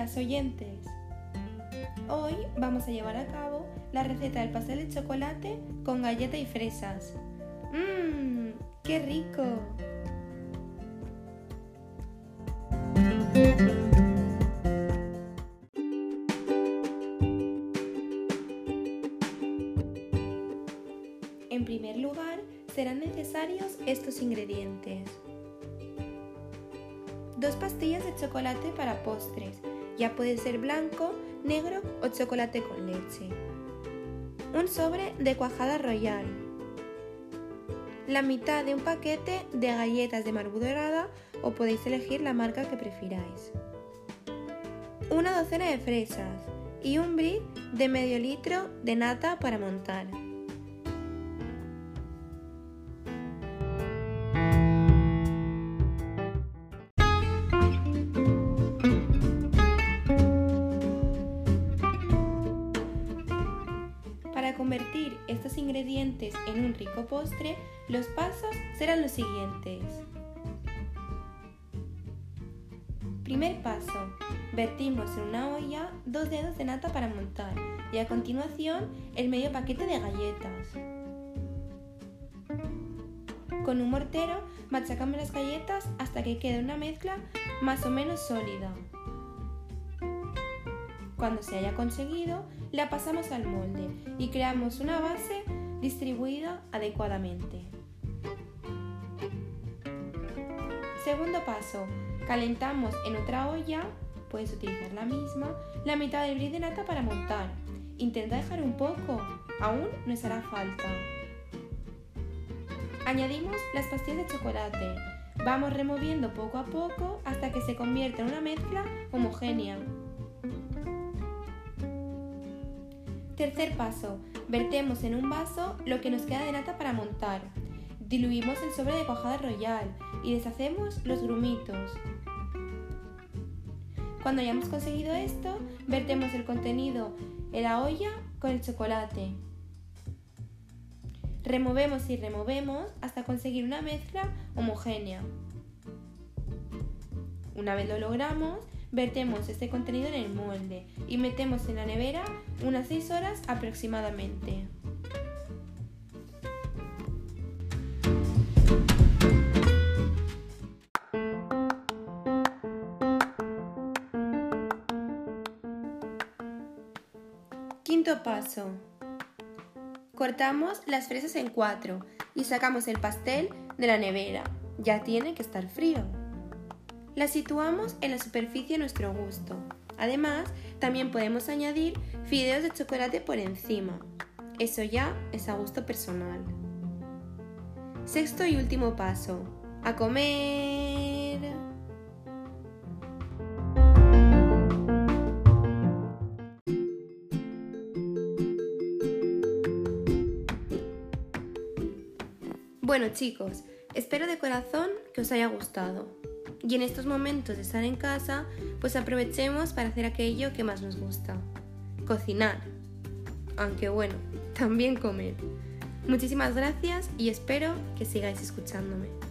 oyentes. Hoy vamos a llevar a cabo la receta del pastel de chocolate con galleta y fresas. ¡Mmm! ¡Qué rico! En primer lugar, serán necesarios estos ingredientes. Dos pastillas de chocolate para postres, ya puede ser blanco, negro o chocolate con leche. Un sobre de cuajada royal. La mitad de un paquete de galletas de marmolada o podéis elegir la marca que prefiráis. Una docena de fresas y un brick de medio litro de nata para montar. Para convertir estos ingredientes en un rico postre, los pasos serán los siguientes. Primer paso, vertimos en una olla dos dedos de nata para montar y a continuación el medio paquete de galletas. Con un mortero machacamos las galletas hasta que quede una mezcla más o menos sólida. Cuando se haya conseguido, la pasamos al molde y creamos una base distribuida adecuadamente. Segundo paso, calentamos en otra olla, puedes utilizar la misma, la mitad del bris de nata para montar. Intenta dejar un poco, aún nos hará falta. Añadimos las pastillas de chocolate. Vamos removiendo poco a poco hasta que se convierta en una mezcla homogénea. Tercer paso, vertemos en un vaso lo que nos queda de nata para montar. Diluimos el sobre de cuajada royal y deshacemos los grumitos. Cuando hayamos conseguido esto, vertemos el contenido en la olla con el chocolate. Removemos y removemos hasta conseguir una mezcla homogénea. Una vez lo logramos, vertemos este contenido en el molde y metemos en la nevera unas 6 horas aproximadamente. Quinto paso. Cortamos las fresas en cuatro y sacamos el pastel de la nevera. Ya tiene que estar frío. La situamos en la superficie a nuestro gusto. Además, también podemos añadir fideos de chocolate por encima. Eso ya es a gusto personal. Sexto y último paso. A comer. Bueno chicos, espero de corazón que os haya gustado. Y en estos momentos de estar en casa, pues aprovechemos para hacer aquello que más nos gusta. Cocinar. Aunque bueno, también comer. Muchísimas gracias y espero que sigáis escuchándome.